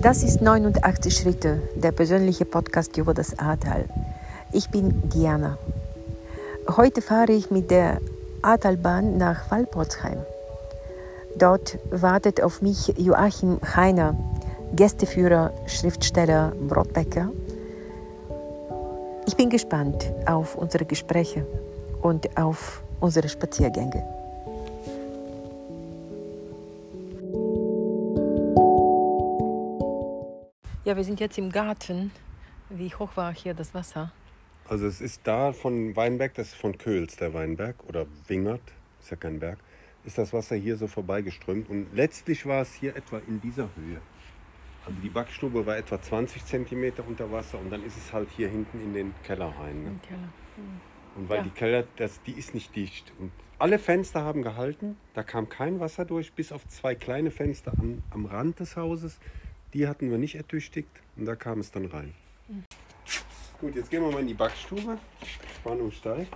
Das ist 89 Schritte, der persönliche Podcast über das Ahrtal. Ich bin Diana. Heute fahre ich mit der Ahrtalbahn nach Walporzheim. Dort wartet auf mich Joachim Heiner, Gästeführer, Schriftsteller, Brotbäcker. Ich bin gespannt auf unsere Gespräche und auf unsere Spaziergänge. Sind jetzt im Garten. Wie hoch war hier das Wasser? Also es ist da von Weinberg, das ist von Köhls, der Weinberg, oder Wingert, ist ja kein Berg, ist das Wasser hier so vorbeigeströmt. Und letztlich war es hier etwa in dieser Höhe. Also die Backstube war etwa 20 cm unter Wasser und dann ist es halt hier hinten in den Keller rein. Ne? Keller. Hm. Und weil Ja. die Keller, das, die ist nicht dicht. Und alle Fenster haben gehalten, da kam kein Wasser durch, bis auf zwei kleine Fenster am, am Rand des Hauses. Die hatten wir nicht ertüchtigt und da kam es dann rein. Gut, jetzt gehen wir mal in die Backstube. Spannung steigt.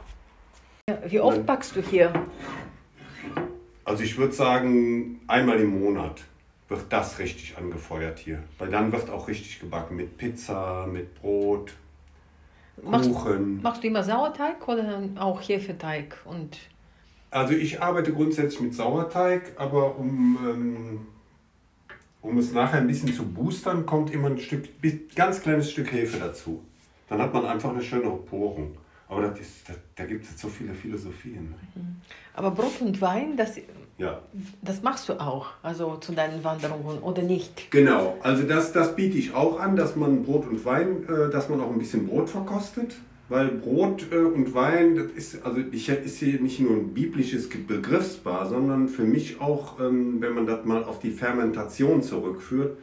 Ja, wie oft Nein. backst du hier? Also ich würde sagen, einmal im Monat wird das richtig angefeuert hier. Weil dann wird auch richtig gebacken mit Pizza, mit Brot, Machst, Kuchen. machst du immer Sauerteig oder auch Hefeteig? Und Also ich arbeite grundsätzlich mit Sauerteig, aber um, ähm, um es nachher ein bisschen zu boostern, kommt immer ein Stück, ganz kleines Stück Hefe dazu. Dann hat man einfach eine schöne Porung. Aber das ist, da, da gibt es so viele Philosophien. ne? aber Brot und Wein, das, Ja, das machst du auch, also zu deinen Wanderungen oder nicht? genau. Also das, das biete ich auch an, dass man Brot und Wein, äh, dass man auch ein bisschen Brot verkostet. Weil Brot äh, und Wein, das ist, also ich, ist hier nicht nur ein biblisches Begriffspaar, sondern für mich auch, ähm, wenn man das mal auf die Fermentation zurückführt,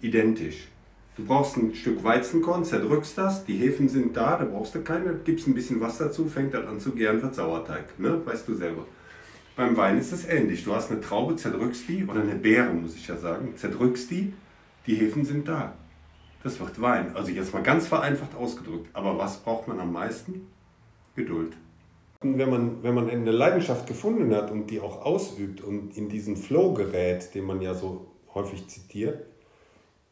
identisch. Du brauchst ein Stück Weizenkorn, zerdrückst das, die Hefen sind da, da brauchst du keine, gibst ein bisschen Wasser dazu, fängt das an zu gären, wird Sauerteig, ne? weißt du selber. Beim Wein ist es ähnlich. Du hast eine Traube, zerdrückst die, oder eine Beere, muss ich ja sagen, zerdrückst die, die Hefen sind da. Das wird Wein. Also jetzt mal ganz vereinfacht ausgedrückt. Aber was braucht man am meisten? Geduld. Und wenn man, wenn man eine Leidenschaft gefunden hat und die auch ausübt und in diesen Flow gerät, den man ja so häufig zitiert,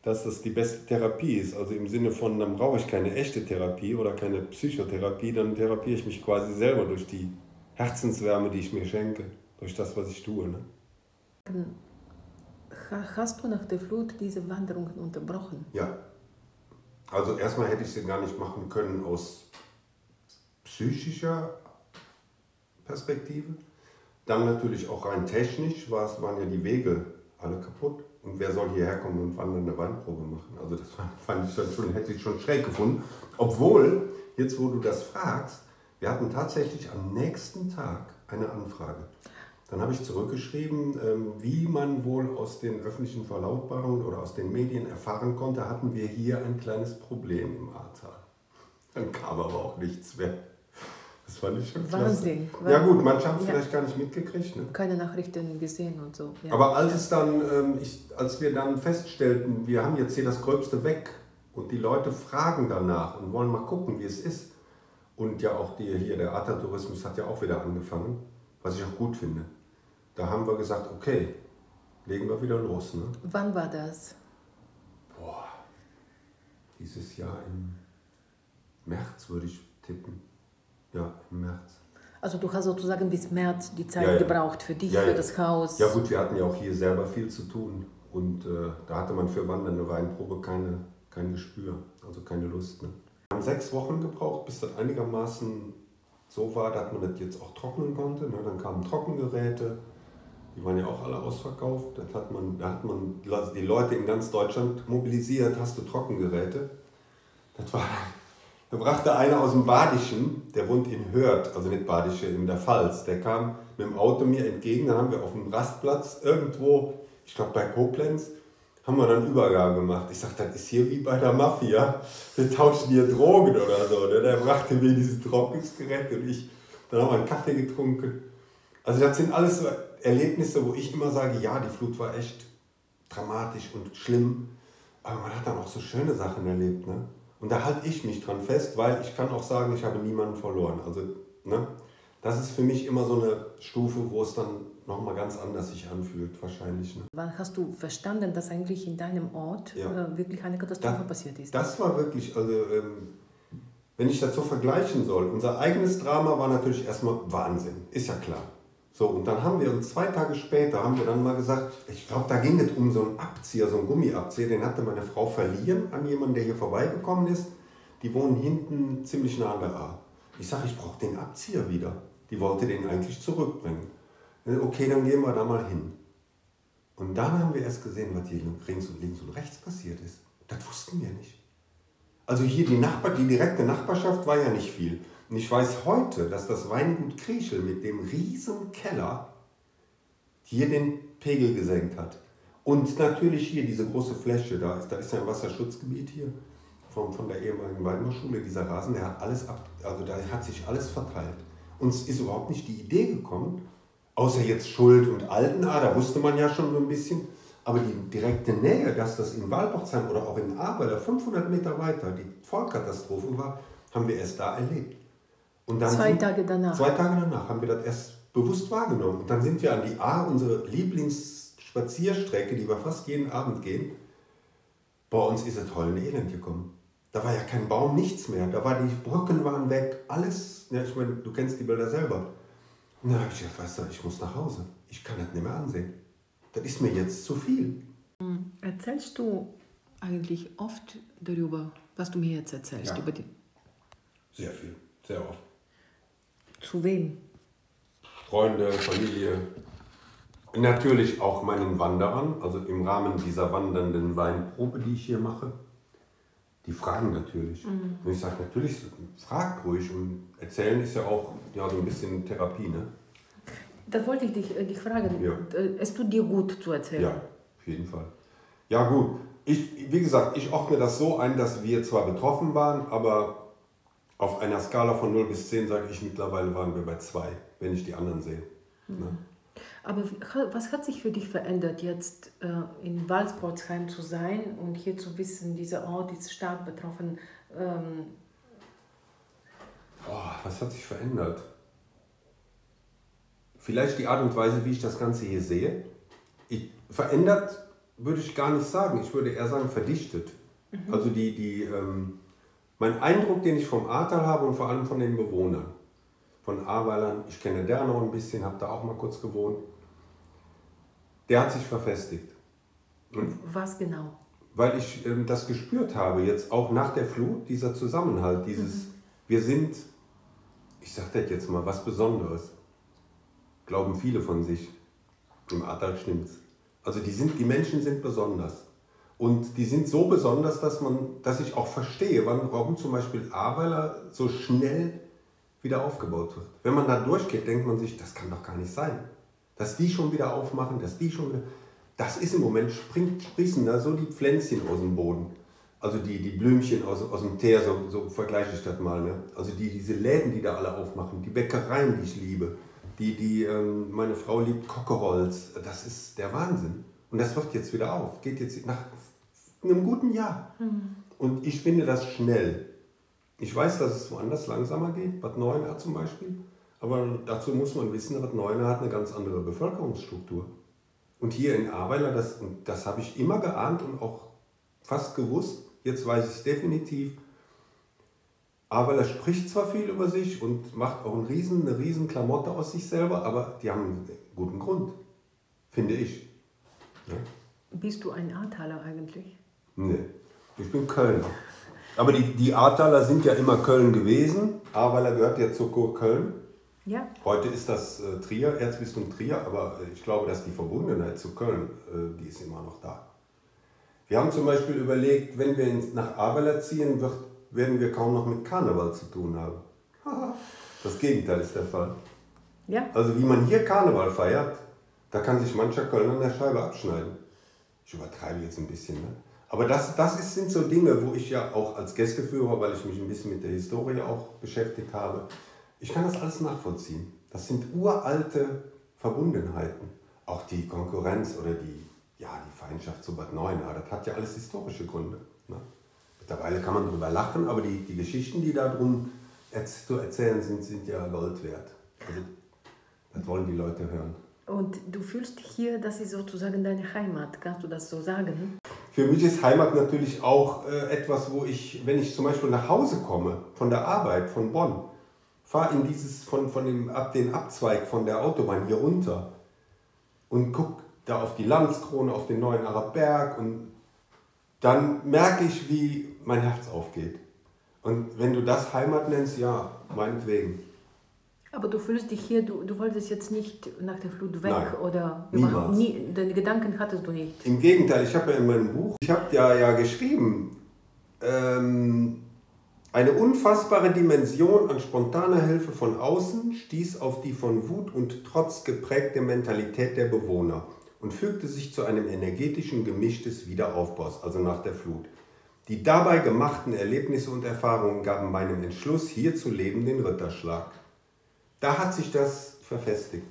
dass das die beste Therapie ist. Also im Sinne von, dann brauche ich keine echte Therapie oder keine Psychotherapie, dann therapiere ich mich quasi selber durch die Herzenswärme, die ich mir schenke, durch das, was ich tue. Ne? Ha- Hast du nach der Flut diese Wanderungen unterbrochen? Ja. Also erstmal hätte ich sie gar nicht machen können aus psychischer Perspektive. Dann natürlich auch rein technisch war es, waren ja die Wege alle kaputt. Und wer soll hierher kommen und wandern eine Weinprobe machen? Also das fand ich dann schon, hätte ich schon schräg gefunden. Obwohl, jetzt wo du das fragst, wir hatten tatsächlich am nächsten Tag eine Anfrage. Dann habe ich zurückgeschrieben, ähm, wie man wohl aus den öffentlichen Verlautbarungen oder aus den Medien erfahren konnte, hatten wir hier ein kleines Problem im Ahrtal. Dann kam aber auch nichts mehr. Das fand ich schon klasse. Wahnsinn. Ja gut, manche haben es Ja. vielleicht gar nicht mitgekriegt. Ne? Keine Nachrichten gesehen und so. Ja. Aber als es dann, ähm, ich, als wir dann feststellten, wir haben jetzt hier das Gröbste weg und die Leute fragen danach und wollen mal gucken, wie es ist. Und ja auch die, hier der Atta-Tourismus hat ja auch wieder angefangen, was ich auch gut finde. Da haben wir gesagt, okay, legen wir wieder los. Ne? Wann war das? Boah, dieses Jahr im März würde ich tippen. Ja, im März. Also du hast sozusagen bis März die Zeit Ja, ja. gebraucht für dich, Ja, für das Haus. Ja gut, wir hatten ja auch hier selber viel zu tun und äh, da hatte man für wandernde Weinprobe keine, kein Gespür, also keine Lust. Ne? Wir haben sechs Wochen gebraucht, bis das einigermaßen so war, dass man das jetzt auch trocknen konnte. Ne? Dann kamen Trockengeräte, die waren ja auch alle ausverkauft. Das hat man, da hat man die Leute in ganz Deutschland mobilisiert, hast du Trockengeräte. Das war, da brachte einer aus dem Badischen, der wohnt in Hörth, also nicht Badische, in der Pfalz, der kam mit dem Auto mir entgegen, dann haben wir auf dem Rastplatz irgendwo, ich glaube bei Koblenz, haben wir dann Übergabe gemacht. Ich sagte, das ist hier wie bei der Mafia, wir tauschen hier Drogen oder so. Ne? Der brachte mir dieses Trocknungsgerät und ich, dann haben wir einen Kaffee getrunken. Also das sind alles so Erlebnisse, wo ich immer sage, ja, die Flut war echt dramatisch und schlimm, aber man hat dann auch so schöne Sachen erlebt. Ne? Und da halte ich mich dran fest, weil ich kann auch sagen, ich habe niemanden verloren. Also, ne? das ist für mich immer so eine Stufe, wo es dann nochmal ganz anders sich anfühlt, wahrscheinlich. Ne? Wann hast du verstanden, dass eigentlich in deinem Ort Ja. äh, wirklich eine Katastrophe Das- passiert ist? Das war wirklich, also ähm, wenn ich das so vergleichen soll, unser eigenes Drama war natürlich erstmal Wahnsinn, ist ja klar. So, und dann haben wir zwei Tage später, haben wir dann mal gesagt, ich glaube, da ging es um so einen Abzieher, so einen Gummiabzieher, den hatte meine Frau verliehen an jemanden, der hier vorbeigekommen ist. Die wohnen hinten ziemlich nah an der A. Ich sage, ich brauche den Abzieher wieder. Die wollte den eigentlich zurückbringen. Okay, dann gehen wir da mal hin. Und dann haben wir erst gesehen, was hier links und links und rechts passiert ist. Das wussten wir nicht. Also hier die, Nachbar, die direkte Nachbarschaft war ja nicht viel. Und ich weiß heute, dass das Weingut Kriechel mit dem riesen Keller hier den Pegel gesenkt hat. Und natürlich hier diese große Fläche, da ist, da ist ja ein Wasserschutzgebiet hier von, von der ehemaligen Weinbauschule, dieser Rasen, der hat alles ab, also da hat sich alles verteilt. Uns ist überhaupt nicht die Idee gekommen, außer jetzt Schuld und Altenahr, da wusste man ja schon so ein bisschen, aber die direkte Nähe, dass das in Walpochsheim oder auch in Ahrweiler 500 Meter weiter die Vollkatastrophe war, haben wir erst da erlebt. Und dann Zwei sind- Tage danach. Zwei Tage danach haben wir das erst bewusst wahrgenommen. Und dann sind wir an die A, unsere Lieblingsspazierstrecke, die wir fast jeden Abend gehen. Bei uns ist es heulend elend gekommen. Da war ja kein Baum, nichts mehr. Da war die Brücken waren weg, alles. Ja, ich meine, du kennst die Bilder selber. Und dann habe ich gedacht, weißt du, ich muss nach Hause. Ich kann das nicht mehr ansehen. Das ist mir jetzt zu viel. Erzählst du eigentlich oft darüber, was du mir jetzt erzählst? Ja. Über die, Sehr viel, sehr oft. Zu wem? Freunde, Familie. Natürlich auch meinen Wanderern, also im Rahmen dieser wandernden Weinprobe, die ich hier mache. Die fragen natürlich. Und ich sage natürlich, frag ruhig. Und erzählen ist ja auch ja, so ein bisschen Therapie, ne? Das wollte ich dich, äh, dich fragen. Ja. Äh, Es tut dir gut zu erzählen. Ja, auf jeden Fall. Ja gut, ich, wie gesagt, ich ordne das so ein, dass wir zwar betroffen waren, aber auf einer Skala von 0 bis 10 sage ich mittlerweile waren wir bei 2, wenn ich die anderen sehe. Ne? Aber was hat sich für dich verändert, jetzt äh, in Walsbrotsheim zu sein und hier zu wissen, dieser Ort ist stark betroffen? Ähm, Oh, was hat sich verändert? Vielleicht die Art und Weise, wie ich das Ganze hier sehe. Ich, verändert würde ich gar nicht sagen. Ich würde eher sagen verdichtet. Also die, die, ähm, mein Eindruck, den ich vom Ahrtal habe und vor allem von den Bewohnern. Von Ahrweilern, ich kenne Dernau ein bisschen, habe da auch mal kurz gewohnt. Der hat sich verfestigt. was genau? weil ich ähm, das gespürt habe, jetzt auch nach der Flut, dieser Zusammenhalt, dieses, wir sind, ich sage das jetzt mal, was Besonderes, glauben viele von sich. Im Ahrtal stimmt's. Also die, sind, die Menschen sind besonders. Und die sind so besonders, dass, man, dass ich auch verstehe, warum zum Beispiel Ahrweiler so schnell wieder aufgebaut wird. Wenn man da durchgeht, denkt man sich, das kann doch gar nicht sein. Dass die schon wieder aufmachen, dass die schon wieder... Das ist im Moment, springt, sprießen da so die Pflänzchen aus dem Boden. Also die, die Blümchen aus, aus dem Teer, so, so vergleiche ich das mal. Ne? Also die, diese Läden, die da alle aufmachen, die Bäckereien, die ich liebe, die, die ähm, meine Frau liebt, Kockerholz, das ist der Wahnsinn. Und das wird jetzt wieder auf, geht jetzt nach einem guten Jahr. Und ich finde das schnell. Ich weiß, dass es woanders langsamer geht, Bad Neuenahr zum Beispiel. Aber dazu muss man wissen, Bad Neuenahr hat eine ganz andere Bevölkerungsstruktur. Und hier in Ahrweiler, das, das habe ich immer geahnt und auch fast gewusst, jetzt weiß ich es definitiv, Ahrweiler spricht zwar viel über sich und macht auch einen riesen, eine riesen Klamotte aus sich selber, aber die haben einen guten Grund, finde ich. Ja? Bist du ein Ahrtaler eigentlich? Nee, ich bin Kölner. Aber die, die Ahrtaler sind ja immer Köln gewesen. Ahrweiler gehört ja zur Kur Köln. Ja. Heute ist das äh, Trier, Erzbistum Trier, aber äh, ich glaube, dass die Verbundenheit zu Köln, äh, die ist immer noch da. Wir haben zum Beispiel überlegt, wenn wir nach Ahrweiler ziehen, wird, werden wir kaum noch mit Karneval zu tun haben. das Gegenteil ist der Fall. Ja. Also wie man hier Karneval feiert, da kann sich mancher Kölner an der Scheibe abschneiden. Ich übertreibe jetzt ein bisschen, ne? Aber das, das sind so Dinge, wo ich ja auch als Gästeführer, weil ich mich ein bisschen mit der Historie auch beschäftigt habe, ich kann das alles nachvollziehen. Das sind uralte Verbundenheiten. Auch die Konkurrenz oder die, ja, die Feindschaft zu Bad Neuenahr, das hat ja alles historische Gründe. Ne? Mittlerweile kann man darüber lachen, aber die, die Geschichten, die da drum zu erzählen sind, sind ja Gold wert. Also, das wollen die Leute hören. Und du fühlst hier, das ist sozusagen deine Heimat, kannst du das so sagen? Für mich ist Heimat natürlich auch äh, etwas, wo ich, wenn ich zum Beispiel nach Hause komme, von der Arbeit, von Bonn, fahre in dieses, von, von dem, ab den Abzweig von der Autobahn hier runter und gucke da auf die Landskrone, auf den neuen Arabberg und dann merke ich, wie mein Herz aufgeht. Und wenn du das Heimat nennst, ja, meinetwegen. Aber du fühlst dich hier, du, du wolltest jetzt nicht nach der Flut weg Nein, oder niemals. nie, deine Gedanken hattest du nicht. Im Gegenteil, ich habe ja in meinem Buch, ich habe ja, ja geschrieben, ähm, eine unfassbare Dimension an spontaner Hilfe von außen stieß auf die von Wut und Trotz geprägte Mentalität der Bewohner und fügte sich zu einem energetischen Gemisch des Wiederaufbaus, also nach der Flut. Die dabei gemachten Erlebnisse und Erfahrungen gaben meinem Entschluss, hier zu leben, den Ritterschlag. Da hat sich das verfestigt.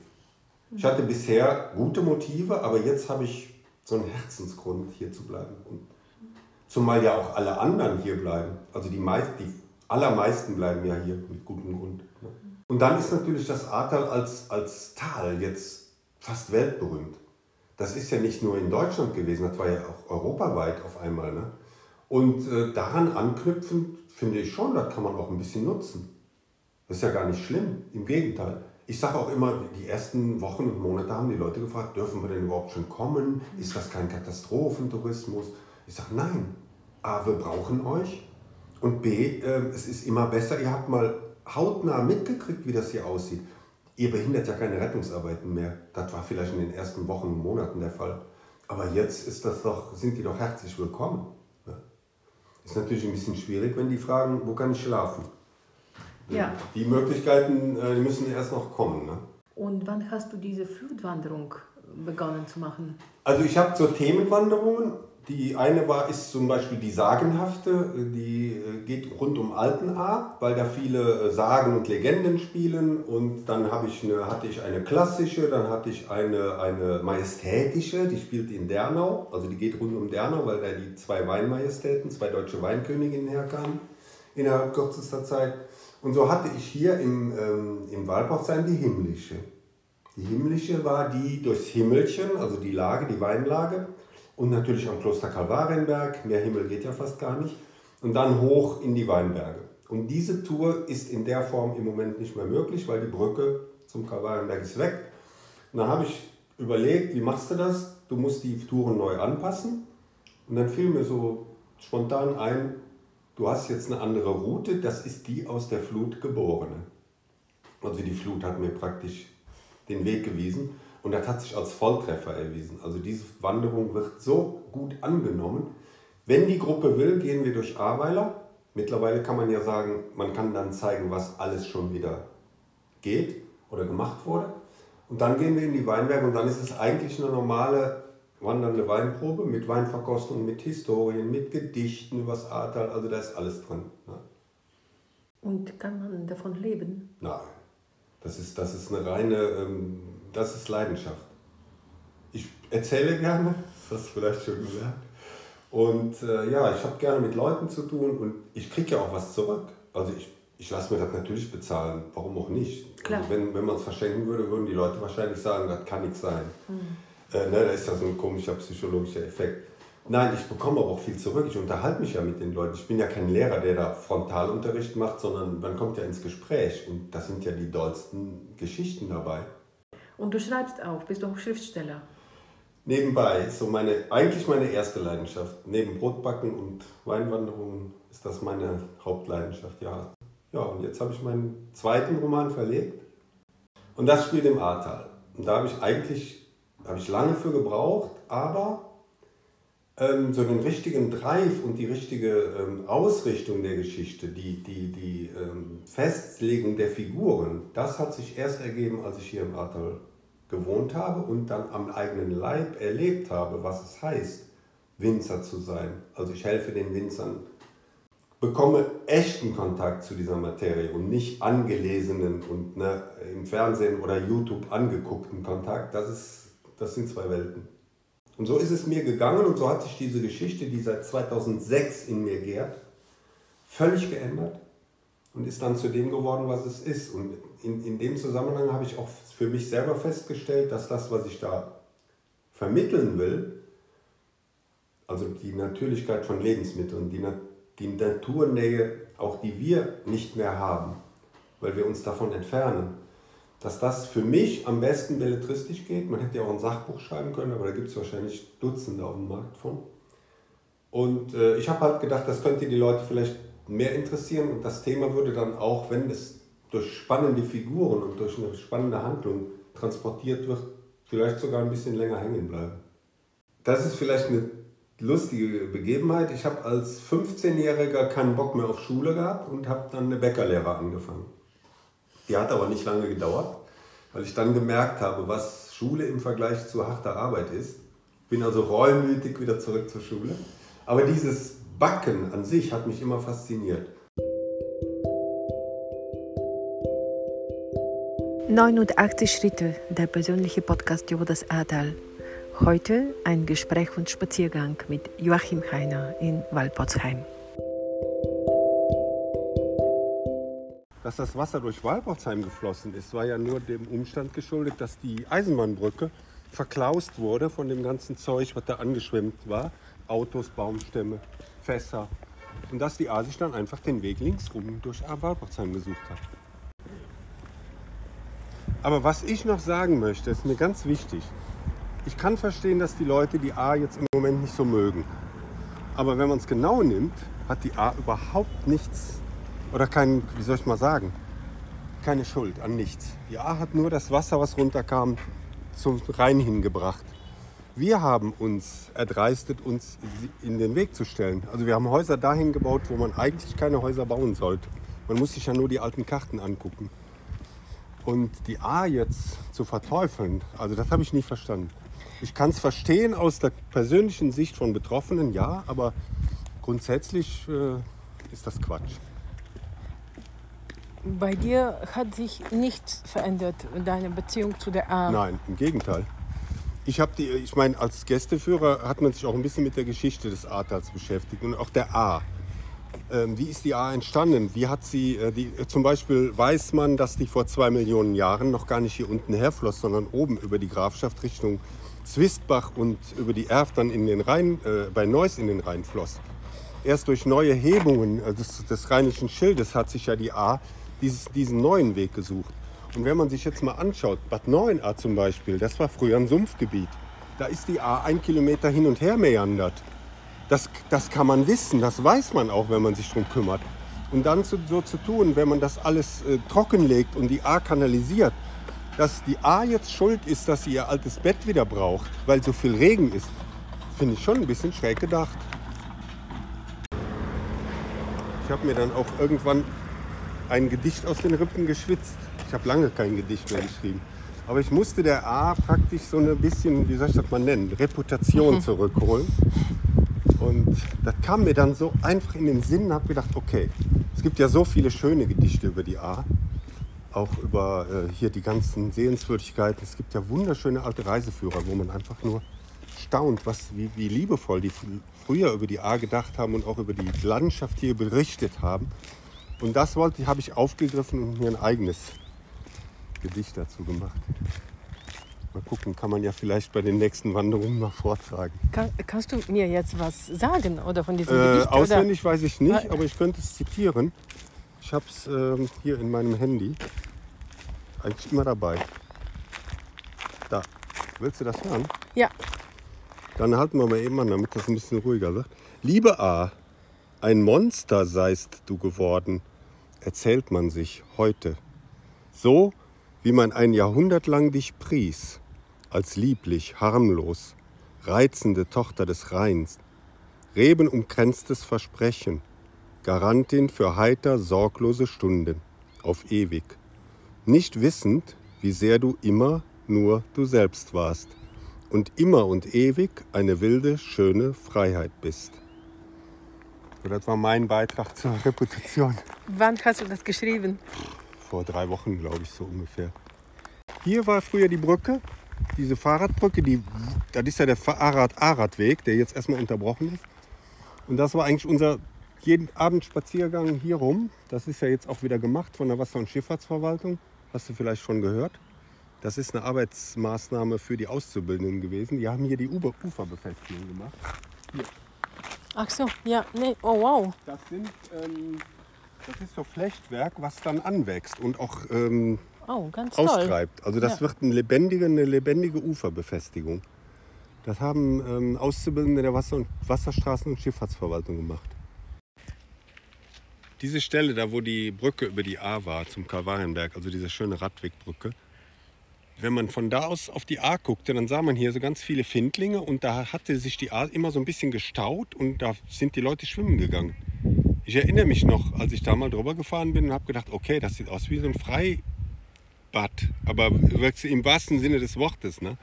Ich hatte bisher gute Motive, aber jetzt habe ich so einen Herzensgrund, hier zu bleiben. Und zumal ja auch alle anderen hier bleiben. Also die, meist, die allermeisten bleiben ja hier mit gutem Grund. Und dann ist natürlich das Ahrtal als, als Tal jetzt fast weltberühmt. Das ist ja nicht nur in Deutschland gewesen, das war ja auch europaweit auf einmal. Ne? Und äh, daran anknüpfend finde ich schon, das kann man auch ein bisschen nutzen. Das ist ja gar nicht schlimm, im Gegenteil. Ich sage auch immer, die ersten Wochen und Monate haben die Leute gefragt, dürfen wir denn überhaupt schon kommen? Ist das kein Katastrophentourismus? Ich sage, nein. A, wir brauchen euch. Und B, äh, es ist immer besser, ihr habt mal hautnah mitgekriegt, wie das hier aussieht. Ihr behindert ja keine Rettungsarbeiten mehr. Das war vielleicht in den ersten Wochen und Monaten der Fall. Aber jetzt ist das doch, sind die doch herzlich willkommen. Ja. Ist natürlich ein bisschen schwierig, wenn die fragen, wo kann ich schlafen? Ja. Die Möglichkeiten äh, die müssen erst noch kommen. Ne? Und wann hast du diese Flutwanderung begonnen zu machen? Also ich habe so Themenwanderungen. Die eine war, ist zum Beispiel die Sagenhafte, die äh, geht rund um Altenahr, weil da viele äh, Sagen und Legenden spielen. Und dann ich eine, hatte ich eine klassische, dann hatte ich eine, eine majestätische, die spielt in Dernau. Also die geht rund um Dernau, weil da die zwei Weinmajestäten, zwei deutsche Weinköniginnen herkamen innerhalb kürzester Zeit. Und so hatte ich hier im, ähm, im Walbachsheim die himmlische. Die himmlische war die durchs Himmelchen, also die Lage, die Weinlage. Und natürlich am Kloster Kalvarienberg, mehr Himmel geht ja fast gar nicht. Und dann hoch in die Weinberge. Und diese Tour ist in der Form im Moment nicht mehr möglich, weil die Brücke zum Kalvarienberg ist weg. Und dann habe ich überlegt, wie machst du das? Du musst die Touren neu anpassen. Und dann fiel mir so spontan ein, du hast jetzt eine andere Route, das ist die aus der Flut geborene. Also die Flut hat mir praktisch den Weg gewiesen und das hat sich als Volltreffer erwiesen. Also diese Wanderung wird so gut angenommen. Wenn die Gruppe will, gehen wir durch Ahrweiler. Mittlerweile kann man ja sagen, man kann dann zeigen, was alles schon wieder geht oder gemacht wurde. Und dann gehen wir in die Weinberge und dann ist es eigentlich eine normale wandernde Weinprobe mit Weinverkostung, mit Historien, mit Gedichten übers Ahrtal. Also da ist alles drin. Ne? Und kann man davon leben? Nein, das ist, das ist eine reine, ähm, das ist Leidenschaft. Ich erzähle gerne, das hast du vielleicht schon gemerkt. Und äh, ja, ich habe gerne mit Leuten zu tun und ich kriege ja auch was zurück. Also ich, ich lasse mir das natürlich bezahlen, warum auch nicht. Klar. Also wenn wenn man es verschenken würde, würden die Leute wahrscheinlich sagen, das kann nichts sein. Äh, ne, da ist ja so ein komischer psychologischer Effekt. Nein, ich bekomme aber auch viel zurück. Ich unterhalte mich ja mit den Leuten. Ich bin ja kein Lehrer, der da Frontalunterricht macht, sondern man kommt ja ins Gespräch. Und das sind ja die dollsten Geschichten dabei. Und du schreibst auch, bist du auch Schriftsteller? Nebenbei, so meine, eigentlich meine erste Leidenschaft. Neben Brotbacken und Weinwanderungen ist das meine Hauptleidenschaft, ja. Ja, und jetzt habe ich meinen zweiten Roman verlegt. Und das spielt im Ahrtal. Und da habe ich eigentlich, habe ich lange für gebraucht, aber ähm, so den richtigen Drive und die richtige ähm, Ausrichtung der Geschichte, die, die, die ähm, Festlegung der Figuren, das hat sich erst ergeben, als ich hier im Ahrtal gewohnt habe und dann am eigenen Leib erlebt habe, was es heißt, Winzer zu sein. Also ich helfe den Winzern, bekomme echten Kontakt zu dieser Materie und nicht angelesenen und ne, im Fernsehen oder YouTube angeguckten Kontakt. Das, ist, das sind zwei Welten. Und so ist es mir gegangen und so hat sich diese Geschichte, die seit 2006 in mir gärt, völlig geändert. und ist dann zu dem geworden, was es ist. Und in, in dem Zusammenhang habe ich auch für mich selber festgestellt, dass das, was ich da vermitteln will, also die Natürlichkeit von Lebensmitteln, die, die Naturnähe, auch die wir nicht mehr haben, weil wir uns davon entfernen, dass das für mich am besten belletristisch geht. Man hätte ja auch ein Sachbuch schreiben können, aber da gibt es wahrscheinlich Dutzende auf dem Markt von. Und äh, ich habe halt gedacht, das könnte die Leute vielleicht mehr interessieren und das Thema würde dann auch, wenn es durch spannende Figuren und durch eine spannende Handlung transportiert wird, vielleicht sogar ein bisschen länger hängen bleiben. Das ist vielleicht eine lustige Begebenheit. Ich habe als 15-Jähriger keinen Bock mehr auf Schule gehabt und habe dann eine Bäckerlehre angefangen. Die hat aber nicht lange gedauert, weil ich dann gemerkt habe, was Schule im Vergleich zu harter Arbeit ist. Bin also reumütig wieder zurück zur Schule. Aber dieses Backen an sich hat mich immer fasziniert. 89 Schritte, der persönliche Podcast über das Ahrtal. Heute ein Gespräch und Spaziergang mit Joachim Heiner in Walpotsheim. Dass das Wasser durch Walpotsheim geflossen ist, war ja nur dem Umstand geschuldet, dass die Eisenbahnbrücke verklaust wurde von dem ganzen Zeug, was da angeschwemmt war. Autos, Baumstämme, Fässer. Und dass die A sich dann einfach den Weg links rum durch Walpotsheim gesucht hat. Aber was ich noch sagen möchte, ist mir ganz wichtig. Ich kann verstehen, dass die Leute die A jetzt im Moment nicht so mögen. Aber wenn man es genau nimmt, hat die A überhaupt nichts oder kein, wie soll ich mal sagen, keine Schuld an nichts. Die A hat nur das Wasser, was runterkam, zum Rhein hingebracht. Wir haben uns erdreistet, uns in den Weg zu stellen. Also wir haben Häuser dahin gebaut, wo man eigentlich keine Häuser bauen sollte. Man muss sich ja nur die alten Karten angucken. Und die A jetzt zu verteufeln, also das habe ich nie verstanden. Ich kann es verstehen aus der persönlichen Sicht von Betroffenen, ja, aber grundsätzlich äh, ist das Quatsch. Bei dir hat sich nichts verändert in deiner Beziehung zu der A? Nein, im Gegenteil. Ich habe die, ich meine, als Gästeführer hat man sich auch ein bisschen mit der Geschichte des Ahrtals beschäftigt und auch der A. Ähm, wie ist die A entstanden? Wie hat sie, äh, die, zum Beispiel weiß man, dass die vor zwei Millionen Jahren noch gar nicht hier unten herfloss, sondern oben über die Grafschaft Richtung Zwistbach und über die Erft dann in den Rhein, äh, bei Neuss in den Rhein floss. Erst durch neue Hebungen äh, des, des Rheinischen Schildes hat sich ja die A dieses, diesen neuen Weg gesucht. Und wenn man sich jetzt mal anschaut, Bad Neuenahr zum Beispiel, das war früher ein Sumpfgebiet. Da ist die A ein Kilometer hin und her meandert. Das, das kann man wissen, das weiß man auch, wenn man sich darum kümmert. Und dann zu, so zu tun, wenn man das alles äh, trockenlegt und die A kanalisiert, dass die A jetzt schuld ist, dass sie ihr altes Bett wieder braucht, weil so viel Regen ist, finde ich schon ein bisschen schräg gedacht. Ich habe mir dann auch irgendwann ein Gedicht aus den Rippen geschwitzt. Ich habe lange kein Gedicht mehr geschrieben. Aber ich musste der A praktisch so ein bisschen, wie soll ich das mal nennen, Reputation zurückholen. Und das kam mir dann so einfach in den Sinn und habe gedacht, okay, es gibt ja so viele schöne Gedichte über die A auch über äh, hier die ganzen Sehenswürdigkeiten. Es gibt ja wunderschöne alte Reiseführer, wo man einfach nur staunt, was, wie, wie liebevoll die früher über die A gedacht haben und auch über die Landschaft hier berichtet haben. Und das wollte, habe ich aufgegriffen und mir ein eigenes Gedicht dazu gemacht. Mal gucken, kann man ja vielleicht bei den nächsten Wanderungen noch vortragen. Kann, kannst du mir jetzt was sagen oder von diesem äh, Gedicht? Auswendig oder? weiß ich nicht, aber ich könnte es zitieren. Ich habe es ähm, hier in meinem Handy eigentlich immer dabei. Da. Willst du das hören? Ja. Dann halten wir mal eben an, damit das ein bisschen ruhiger wird. Liebe A, ein Monster seist du geworden, erzählt man sich heute. So wie man ein Jahrhundert lang dich pries, als lieblich, harmlos, reizende Tochter des Rheins, rebenumkränztes Versprechen, Garantin für heiter, sorglose Stunden, auf ewig, nicht wissend, wie sehr du immer nur du selbst warst und immer und ewig eine wilde, schöne Freiheit bist. So, das war mein Beitrag zur Reputation. Wann hast du das geschrieben? Vor drei Wochen, glaube ich, so ungefähr. Hier war früher die Brücke, diese Fahrradbrücke, die, das ist ja der Fahrrad-Ahrad-Weg, der jetzt erstmal unterbrochen ist. Und das war eigentlich unser jeden Abend Spaziergang hier rum. Das ist ja jetzt auch wieder gemacht von der Wasser- und Schifffahrtsverwaltung. Hast du vielleicht schon gehört? Das ist eine Arbeitsmaßnahme für die Auszubildenden gewesen. Die haben hier die Uber Uferbefestigung gemacht. Ach so, ja, nee, oh wow. Das, sind, ähm, das ist so Flechtwerk, was dann anwächst und auch ähm, Oh, ganz toll. austreibt. Also das Ja. wird eine lebendige, eine lebendige Uferbefestigung. Das haben ähm, Auszubildende der Wasser- und Wasserstraßen- und Schifffahrtsverwaltung gemacht. Diese Stelle, da wo die Brücke über die A war, zum Kalvarienberg, also diese schöne Radwegbrücke, wenn man von da aus auf die A guckte, dann sah man hier so ganz viele Findlinge und da hatte sich die A immer so ein bisschen gestaut und da sind die Leute schwimmen gegangen. Ich erinnere mich noch, als ich da mal drüber gefahren bin und habe gedacht, okay, das sieht aus wie so ein Freibad, aber im wahrsten Sinne des Wortes. Ne?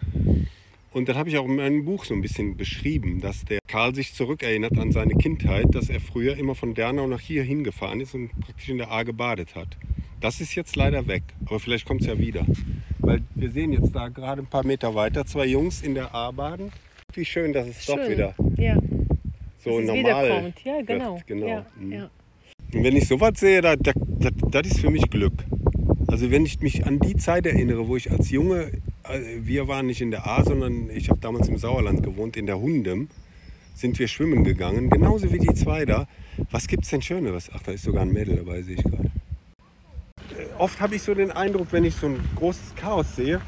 Und das habe ich auch in meinem Buch so ein bisschen beschrieben, dass der Karl sich zurückerinnert an seine Kindheit, dass er früher immer von Dernau nach hier hingefahren ist und praktisch in der A gebadet hat. Das ist jetzt leider weg, aber vielleicht kommt es ja wieder. Weil wir sehen jetzt da gerade ein paar Meter weiter zwei Jungs in der A baden. Wie schön, dass es doch Schön. wieder Ja, so dass normal. Ja, genau. Wird. genau. Ja, Mhm. ja. Und wenn ich sowas sehe, da, da, da, das ist für mich Glück. Also wenn ich mich an die Zeit erinnere, wo ich als Junge, äh, wir waren nicht in der A, sondern ich habe damals im Sauerland gewohnt, in der Hundem, sind wir schwimmen gegangen, genauso wie die zwei da. Was gibt es denn Schöneres? Ach, da ist sogar ein Mädel dabei, sehe ich gerade. Oft habe ich so den Eindruck, wenn ich so ein großes Chaos sehe,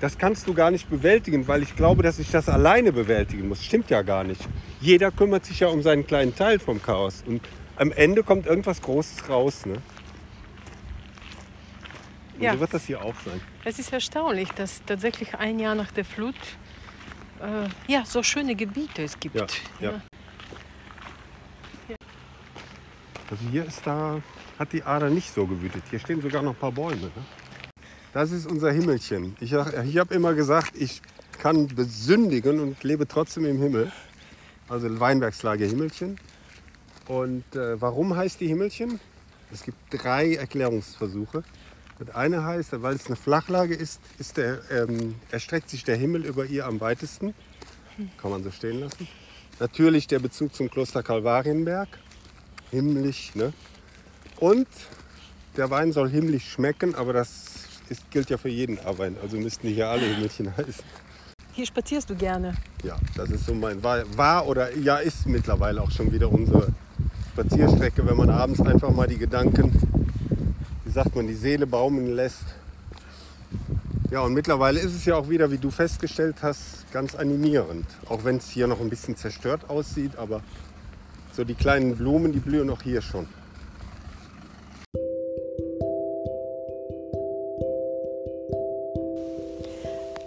das kannst du gar nicht bewältigen, weil ich glaube, dass ich das alleine bewältigen muss. Stimmt ja gar nicht. Jeder kümmert sich ja um seinen kleinen Teil vom Chaos. Und am Ende kommt irgendwas Großes raus. Ne? Und Ja. so wird das hier auch sein. Es ist erstaunlich, dass tatsächlich ein Jahr nach der Flut äh, ja, so schöne Gebiete es gibt. Ja, ja. Also hier ist da, hat die Ader nicht so gewütet. Hier stehen sogar noch ein paar Bäume. Ne? Das ist unser Himmelchen. Ich, ich habe immer gesagt, ich kann besündigen und lebe trotzdem im Himmel. Also Weinbergslage Himmelchen. Und äh, warum heißt die Himmelchen? Es gibt drei Erklärungsversuche. Das eine heißt, weil es eine Flachlage ist, ist der, ähm, erstreckt sich der Himmel über ihr am weitesten. Kann man so stehen lassen. Natürlich der Bezug zum Kloster Kalvarienberg. Himmlisch, ne? Und der Wein soll himmlisch schmecken, aber das ist, gilt ja für jeden Wein. Also müssten die hier alle Himmelchen heißen. Hier spazierst du gerne. Ja, das ist so mein, war, war oder ja ist mittlerweile auch schon wieder unsere Spazierstrecke, wenn man abends einfach mal die Gedanken, wie sagt man, die Seele baumeln lässt. Ja, und mittlerweile ist es ja auch wieder, wie du festgestellt hast, ganz animierend. Auch wenn es hier noch ein bisschen zerstört aussieht, aber so die kleinen Blumen, die blühen auch hier schon.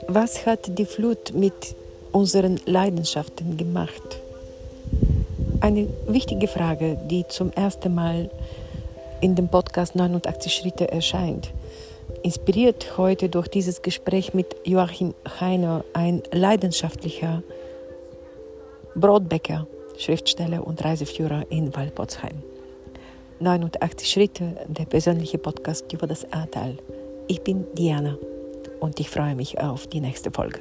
Was hat die Flut mit unseren Leidenschaften gemacht? Eine wichtige Frage, die zum ersten Mal in dem Podcast 89 Schritte erscheint. Inspiriert heute durch dieses Gespräch mit Joachim Heiner, ein leidenschaftlicher Brotbäcker, Schriftsteller und Reiseführer in Walpotsheim. 89 Schritte, der persönliche Podcast über das Ahrtal. Ich bin Diana und ich freue mich auf die nächste Folge.